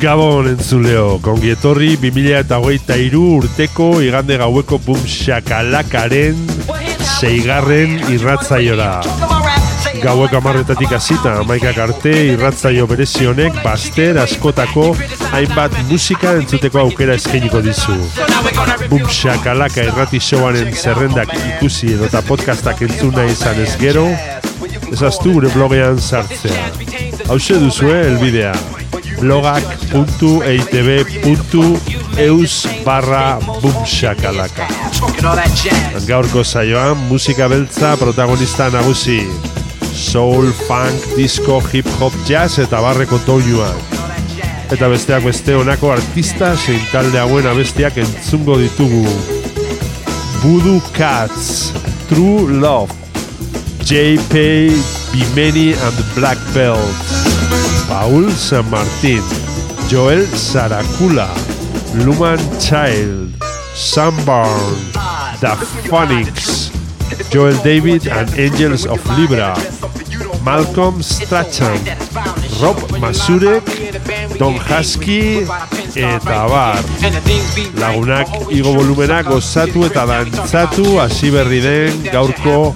Gabon entzuleo, kongietorri 2008 urteko igande gaueko bum shakalakaren seigarren irratzaiora. Gaueko amarretatik hasita amaikak arte irratzaio berezionek baster askotako hainbat musika entzuteko aukera eskainiko dizu. Bum shakalaka irrati showaren zerrendak ikusi edota podcastak entzuna izan ez gero, ezaztu gure blogean sartzea. Hau duzue elbidea blogak.eitb.eus barra bumshakalaka Gaurko saioan musika beltza protagonista nagusi Soul, funk, disco, hip hop, jazz eta barreko toiuan Eta besteak beste honako artista zein talde hauen abestiak entzungo ditugu. Voodoo Cats, True Love, J.P. Bimeni and the Black Belt Paul San Martín, Joel Saracula, Luman Child, Sunburn, The Phonics, Joel David and Angels of Libra, Malcolm Strachan, Rob Masurek, Don Husky eta bar. Lagunak igo volumenak gozatu eta dantzatu hasi berri den gaurko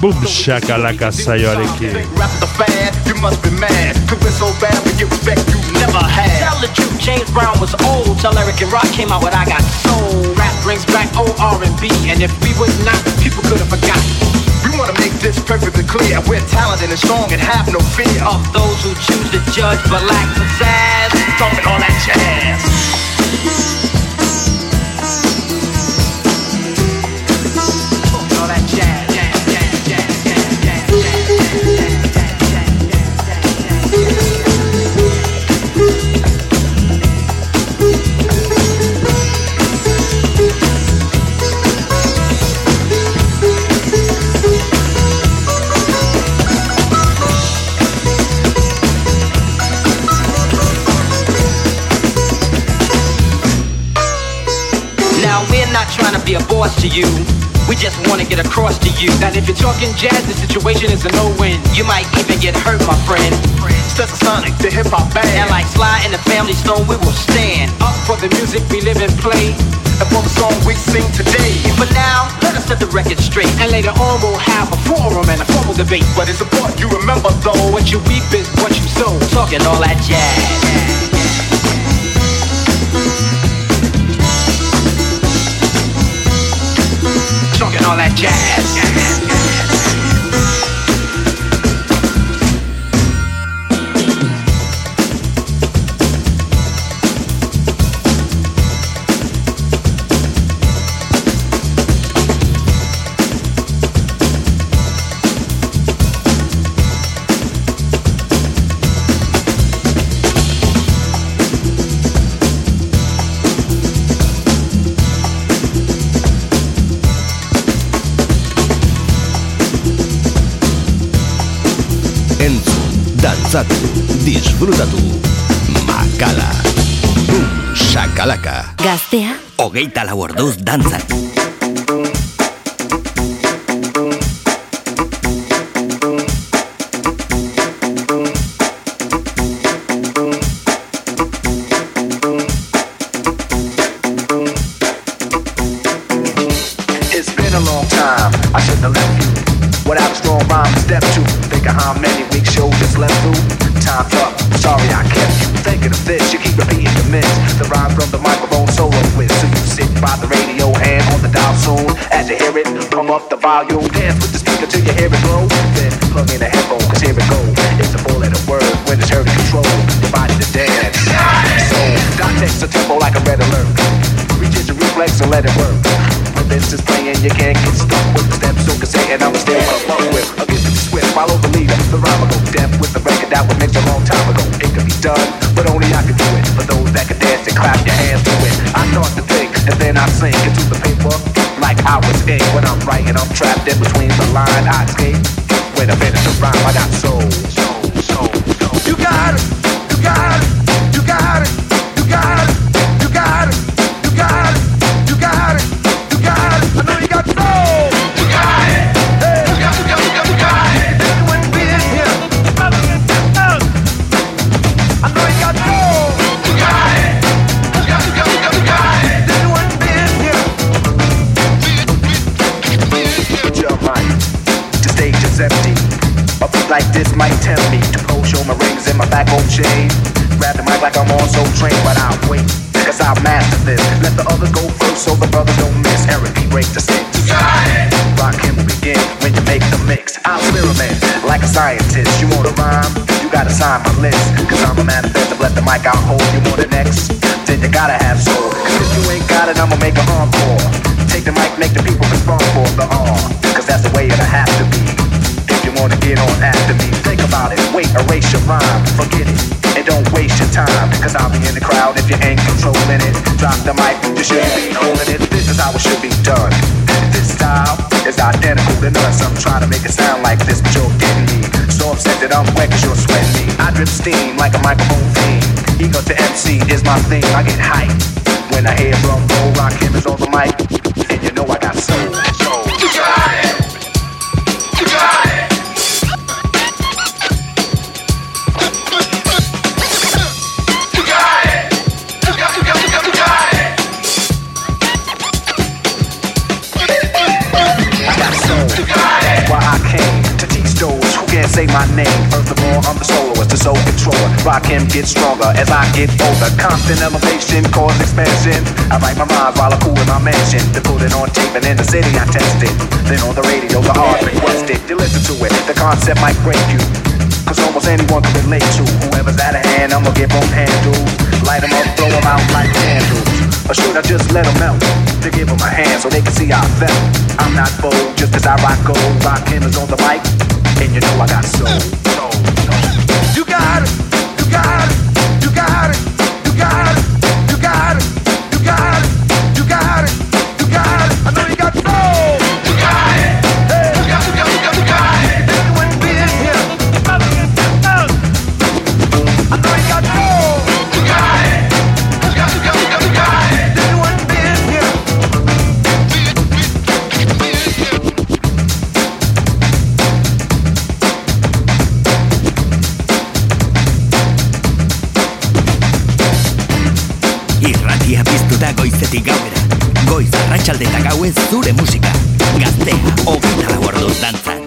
Boom Shakalaka saioarekin. Rap the fad, you must be mad. Cause we're so bad, we get respect you never had. Tell the truth, James Brown was old. Tell Eric and Rock came out with I Got Soul. Rap brings back old R&B, and if we was not, people could have forgotten. We wanna make this perfectly clear. We're talented and strong and have no fear. Of those who choose to judge but lack pizzazz. Talking all that jazz. Trying to be a boss to you. We just want to get across to you that if you're talking jazz, the situation is a no-win. You might even get hurt, my friend. Sonic, the hip hop band. And like Sly and the Family Stone, we will stand up for the music we live and play. And for the song we sing today. But now, let us set the record straight. And later on we'll have a forum and a formal debate. But it's important you remember though, what you reap is what you sow. Talking all that jazz. Talking all that jazz. Disfrutatu, makala, bum, shakalaka, Gaztea. hogeita lau orduz dantzan. Come up in between the line. I escape. When I finish the rhyme, I got soul, soul, soul, soul. You got this might tempt me to pose, show my rings and my back on chain. Grab the mic like I'm on so trained, but I'll wait. Cause I'll master this. Let the others go first so the brothers don't miss. Eric B. break the six. Rakim begin when you make the mix. I'll experiment like a scientist. You want a rhyme? You gotta sign my list. Cause I'm a manifest. Let the mic out hold. You want the next? Then you gotta have soul. Cause if you ain't got it, I'ma make an encore. Take the mic, make the people respond for the R. Cause that's the way it'll have to be. You wanna get on after me, think about it. Wait, erase your rhyme, forget it. And don't waste your time, cause I'll be in the crowd if you ain't controlling it. Drop the mic, you shouldn't be holding it. This is how it should be done. This style is identical to none. Some trying to make it sound like this, but you're getting me. So upset that I'm wet cause you're sweating me. I drip steam like a microphone fiend. Ego to MC is my thing. I get hype when I hear drum roll. Rakim is on the mic, soul controller. Rakim, get stronger as I get older. Constant elevation, cause expansion. I write my rhymes while I cool in my mansion. To put it on tape and in the city I test it. Then on the radio, the hard request it. You listen to it, the concept might break you. Cause almost anyone can relate to Whoever's out of hand, I'ma give them handles Light them up, throw them out like candles Or should I just let them melt? To give them a hand so they can see how I felt I'm not bold just cause I rock gold Rakim is on the mic And you know I got soul, soul, soul. You goizetik gauera. Goiz arratsalde eta gauez zure musika. Gaztea, hogeita lau orduz dantzan.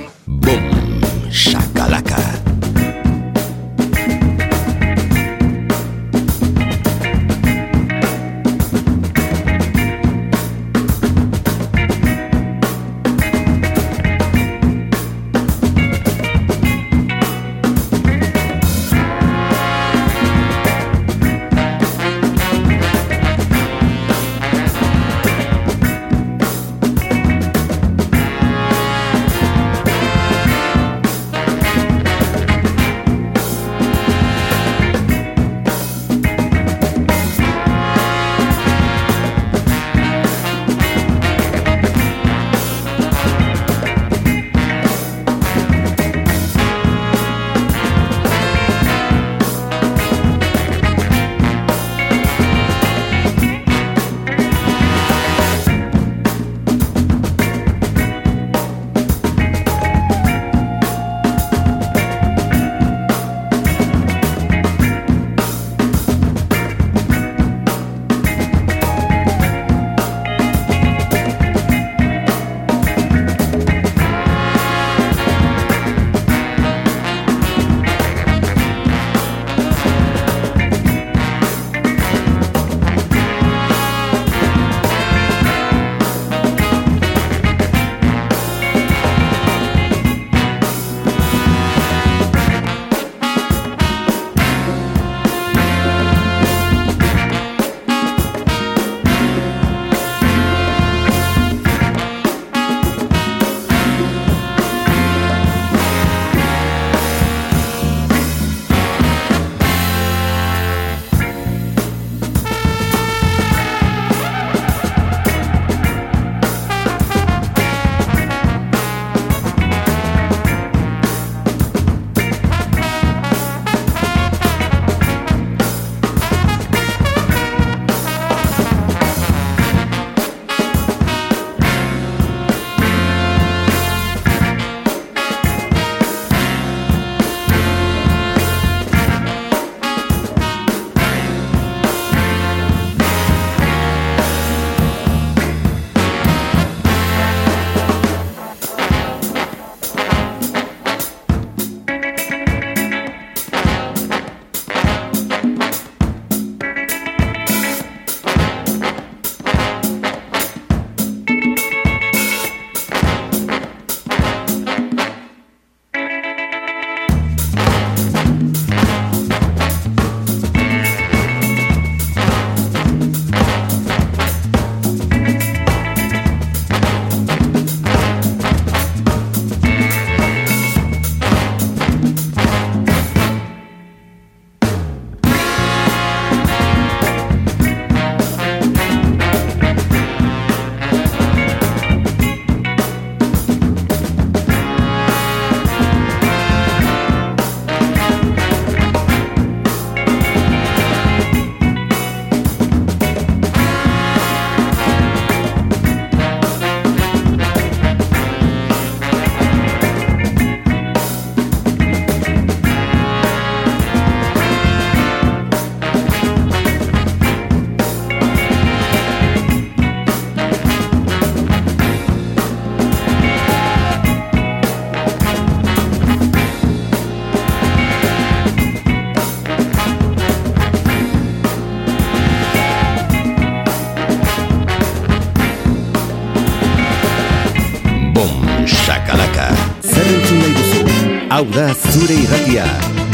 Hau da zure irratia,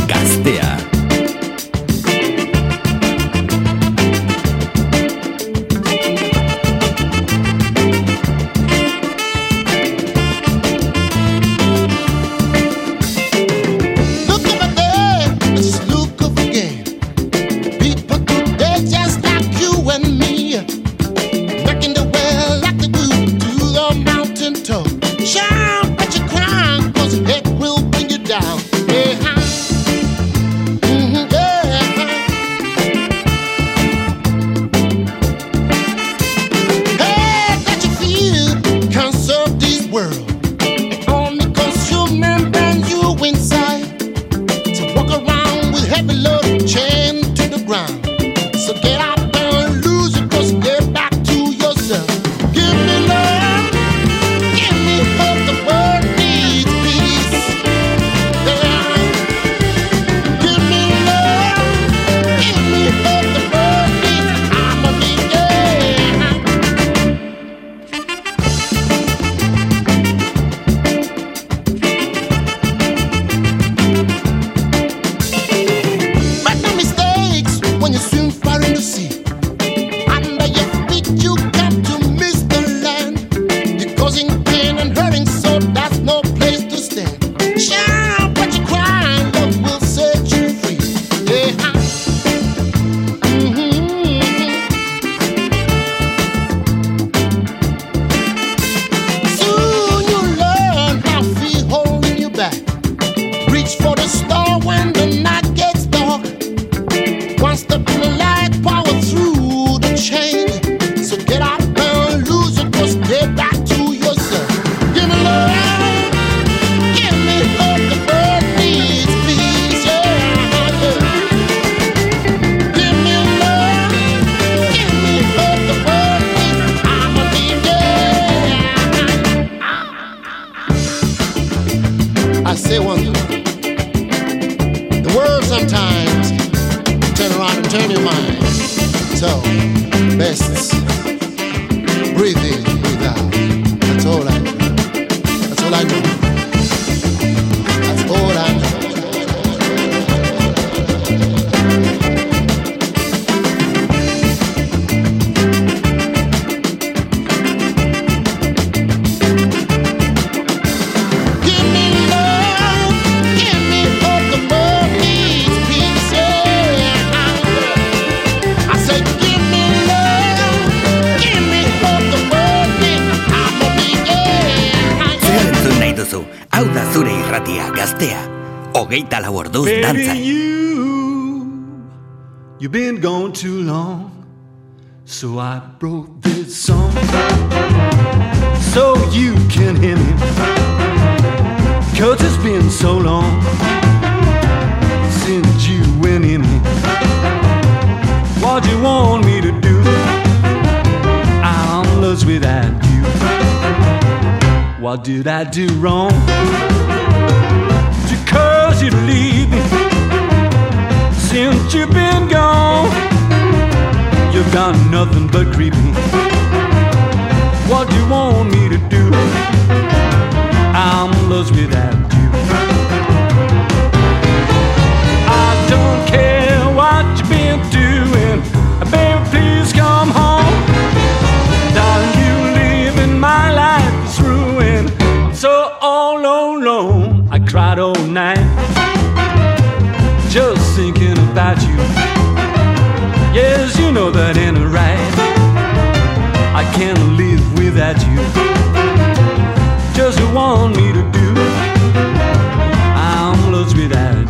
gaztea. do wrong. thinking about you. Yes, you know that ain't right. I can't live without you. Just you want me to do. I'm lost without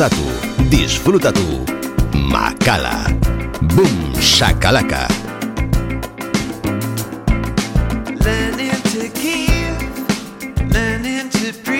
gozatu, disfrutatu, makala, boom shakalaka. Learning to give, learning to breathe.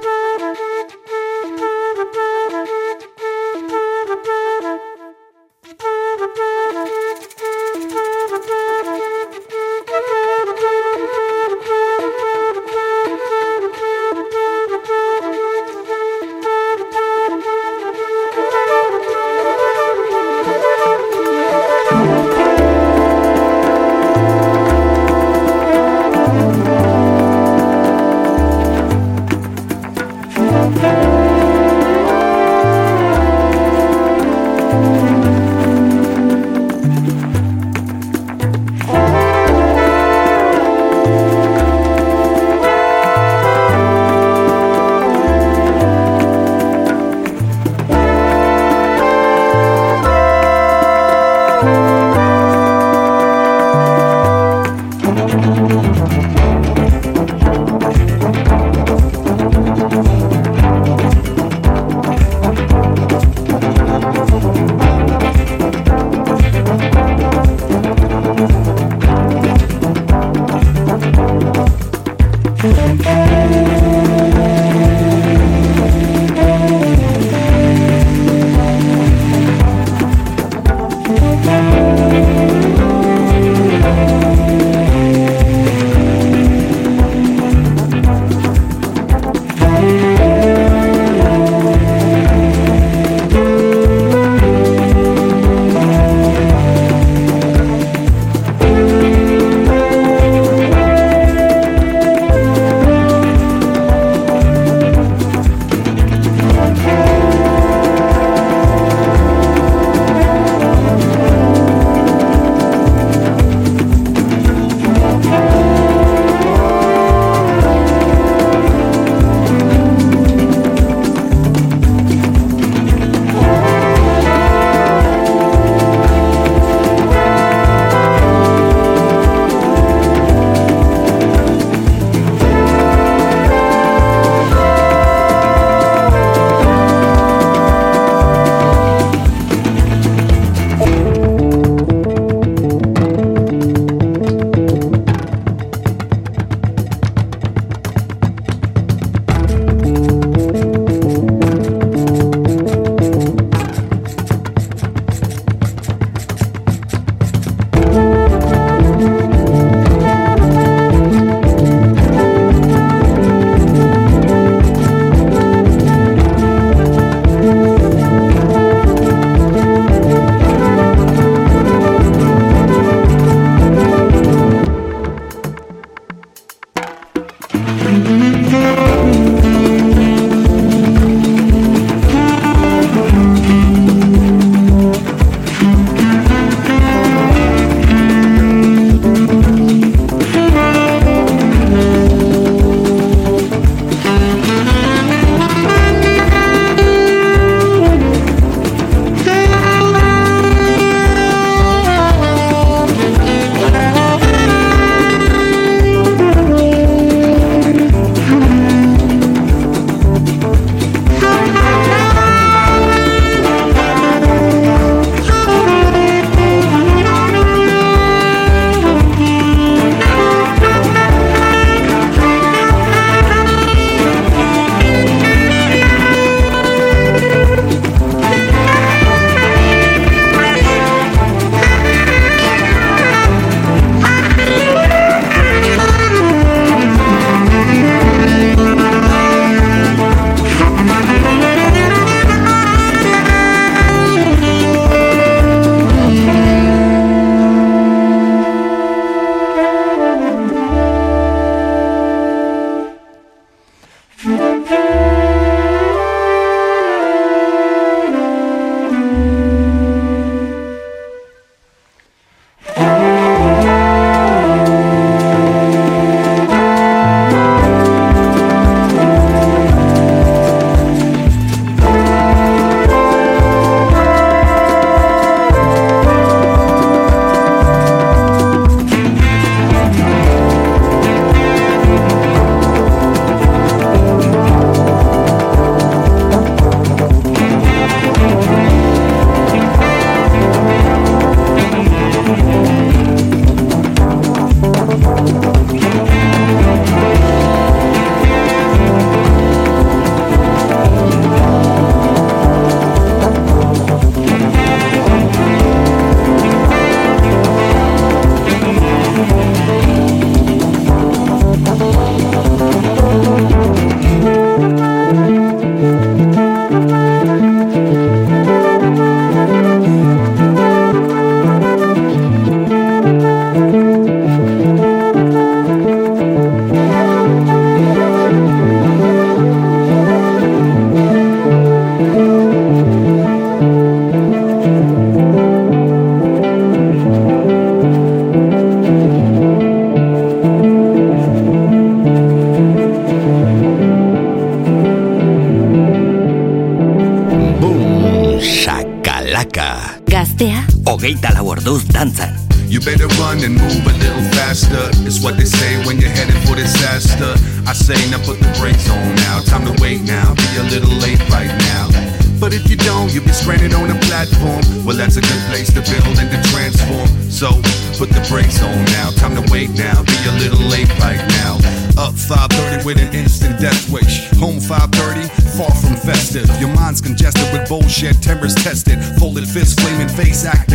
Exactly.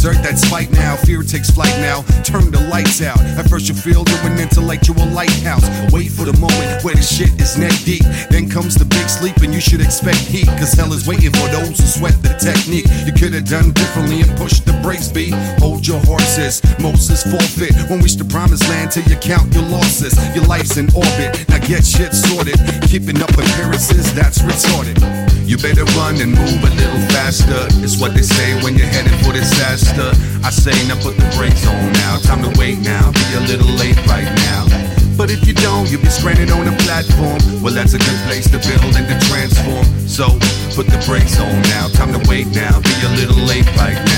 Insert that spike now. Fear takes flight now. Turn the lights out. At first you feel you're an intellectual lighthouse. Wait for the moment where the shit is neck deep. Then comes the big sleep and you should expect heat. Cause hell is waiting for those who sweat the technique. You could have done differently and pushed the brakes, B. Hold your horses. Moses forfeit. Won't reach the promised land till you count your losses. Your life's in orbit. Now get shit sorted. Keeping up appearances, that's retarded. You better run and move a little faster. It's what they say when you're headed for disaster. I say now put the brakes on now. Time to wait now. Be a little late right now. But if you don't, you'll be stranded on a platform. Well, that's a good place to build and to transform. So put the brakes on now. Time to wait now. Be a little late right now.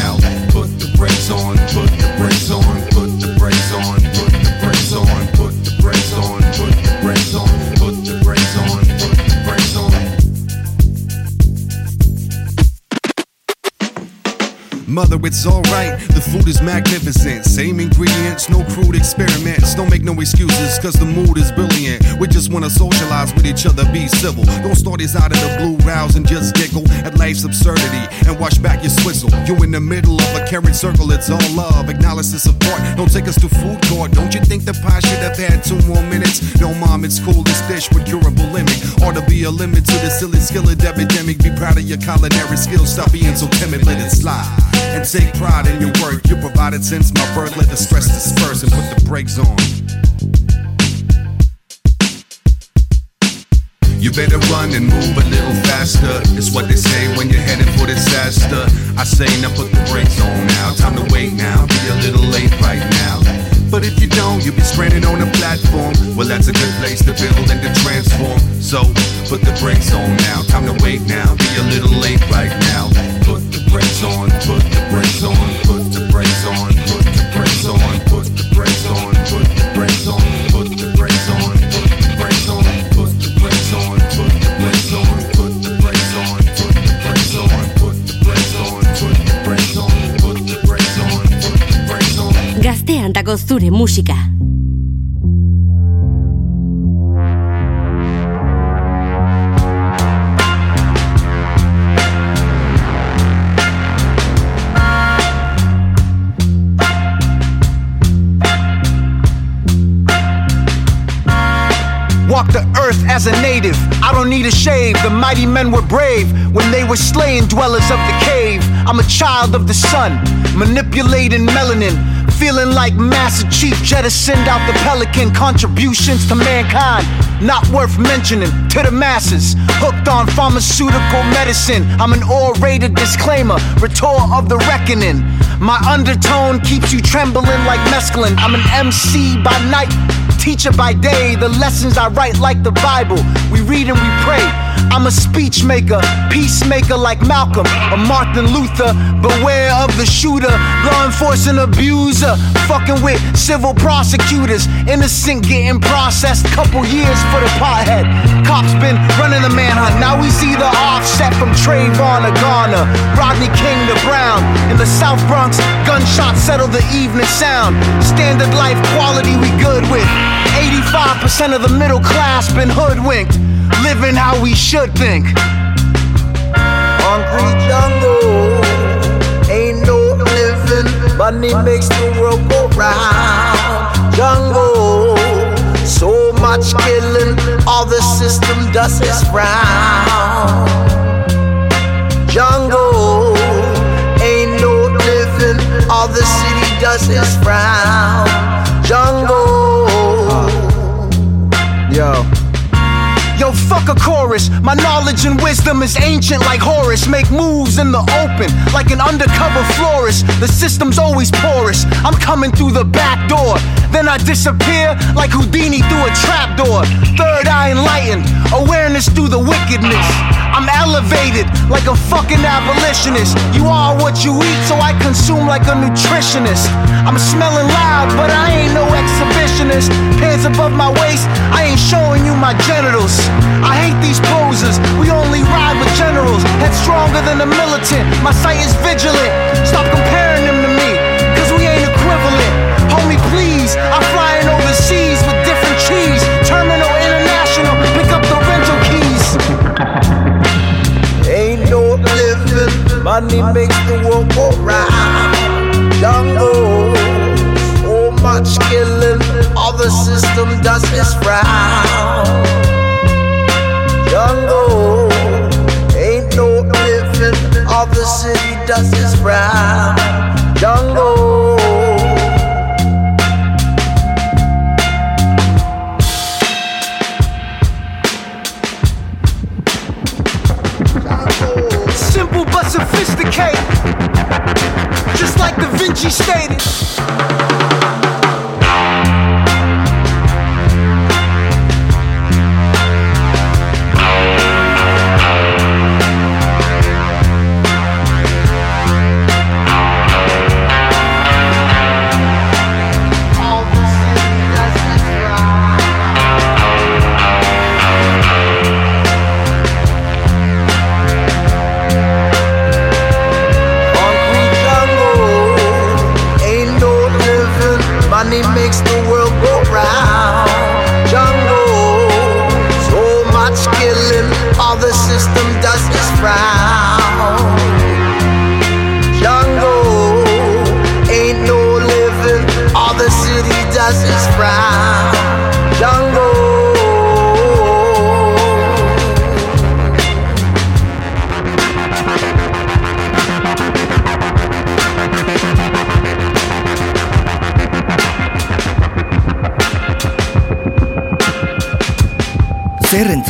Is magnificent. Same ingredients, no crude experiments. Don't make no excuses, cause the mood is brilliant. We just wanna socialize with each other, be civil. Don't start this out of the blue rouse and just giggle at life's absurdity and wash back your swizzle. You in the middle of a caring circle, it's all love. Acknowledge the support. Don't take us to food court. Don't you think the pie should have had two more minutes? No, mom, it's cool. This dish with curable limit. Ought to be a limit to the silly skill skillet epidemic. Be proud of your culinary skills. Stop being so timid, let it slide. And take pride in your work. You provided since my birth. Let the stress disperse and put the brakes on. You better run and move a little faster. It's what they say when you're headed for disaster. I say now put the brakes on now. Time to wait now. Be a little late right now. But if you don't, you'll be stranded on a platform. Well, that's a good place to build and to transform. So put the brakes on now. Time to wait now. Be a little late right now. Brakes on. Put the brakes on. Put the brakes on. Put the brakes on. Put the brakes on. Put the brakes on. Put the brakes on. Put the brakes on. Put the brakes on. Put the brakes on. Put the brakes on. Put the brakes on. Put the brakes on. Put the brakes on. Put the brakes on. Put the brakes on. Gaztean dago zure musika. As a native. I don't need a shave. The mighty men were brave when they were slaying dwellers of the cave. I'm a child of the sun, manipulating melanin. Feeling like Master Chief jettisoned out the pelican. Contributions to mankind, not worth mentioning to the masses. Hooked on pharmaceutical medicine. I'm an orator disclaimer, retort of the reckoning. My undertone keeps you trembling like mescaline. I'm an MC by night, teacher by day. The lessons I write like the Bible. We read and we pray. I'm a speech maker, peacemaker like Malcolm or Martin Luther. Beware of the shooter, law enforcement abuser. Fucking with civil prosecutors. Innocent getting processed. Couple years for the pothead. Cops been running the manhunt. Now we see the offset from Trayvon to Garner. Rodney King to Brown. In the South Bronx, gunshots settle the evening sound. Standard life quality we good with. 85% of the middle class been hoodwinked. Living how we should think. Concrete jungle, ain't no living. Money makes the world go round. Jungle, so much killing, all the system does is frown. Jungle, ain't no living, all the city does is frown. Jungle, Yo. Fuck a chorus. My knowledge and wisdom is ancient like Horus. Make moves in the open like an undercover florist. The system's always porous. I'm coming through the back door. Then I disappear like Houdini through a trapdoor. Third eye enlightened, awareness through the wickedness. I'm elevated like a fucking abolitionist. You are what you eat, so I consume like a nutritionist. I'm smelling loud, but I ain't no exhibitionist. Pants above my waist, I ain't showing you my genitals. I hate these posers, we only ride with generals. Head stronger than a militant, my sight is vigilant. Stop comparing them to me, cause we ain't equivalent. Homie, please, I'm flying overseas money makes the world go round. Jungle, so oh, much killing, all the system does is frown. Jungle, ain't no living, all the city does is frown. Jungle. Just like Da Vinci stated.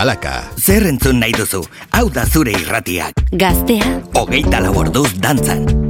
Kalaka. Zer entzun nahi duzu, hau da zure irratiak. Gaztea. Hogeita lau dantzan.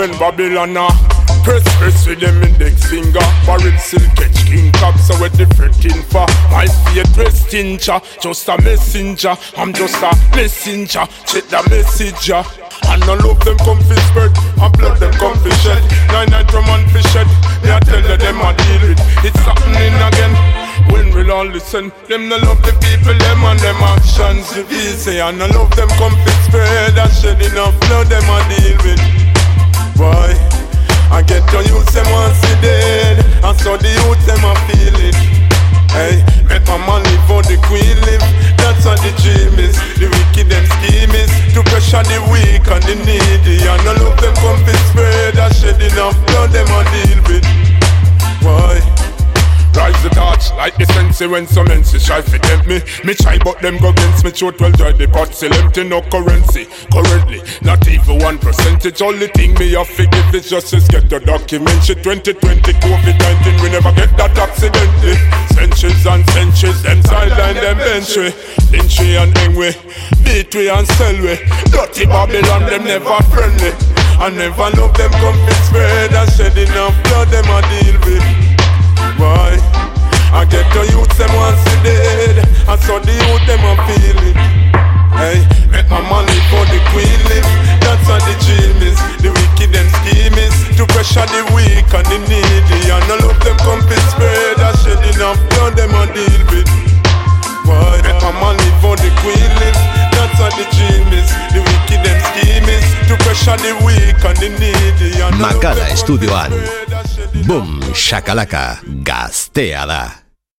When Babylon a Press press with them index finger. Barrel still catch king cock So we're different for My feet press tincha Just a messenger. I'm just a messenger. Check the messenger. And I love them come fi spread. And blood them come fi shed. Nine night from one fi shed. Me I tell you them I deal with. It's happening again. When we'll all listen, them no love the people, them and them actions. Easy And I love them come fi spread. And shed enough blood them I deal with Why? I get the youth them want see dead. And so the youth them a feel it. Hey, make my live how the queen live. That's what the dream is. The wicked them scheme is To pressure the weak and the needy. And I love them come fi spread And shed enough. Blood them a deal with. Why? Rise the torch like the sense when some menses try to tempt me. Me try but them go against me throat well the pot still empty no currency. Currently, not even one percentage. Only thing me have to give is just to get the document. Shit 2020 COVID 19 we never get that accidentally. Centuries and centuries them sideline them bench we. Lynchy and Engwe, beat and sell. Dirty Babylon them never friendly. I never love them come spread and shed enough blood them a deal with. Why? I get the youth them see dead And so the youth them a feel it. Hey, make my money for the queen live That's what the dream is The wicked them scheme is To pressure the weak and the needy. And all of them come fi spread And shed enough. Blood them a deal with. Why? Make my money for the queen live That's what the dream is The wicked them scheme is To pressure the weak and the needy. And all of them come estudioan. spread and shed enough Boom, shakalaka, gaztea da.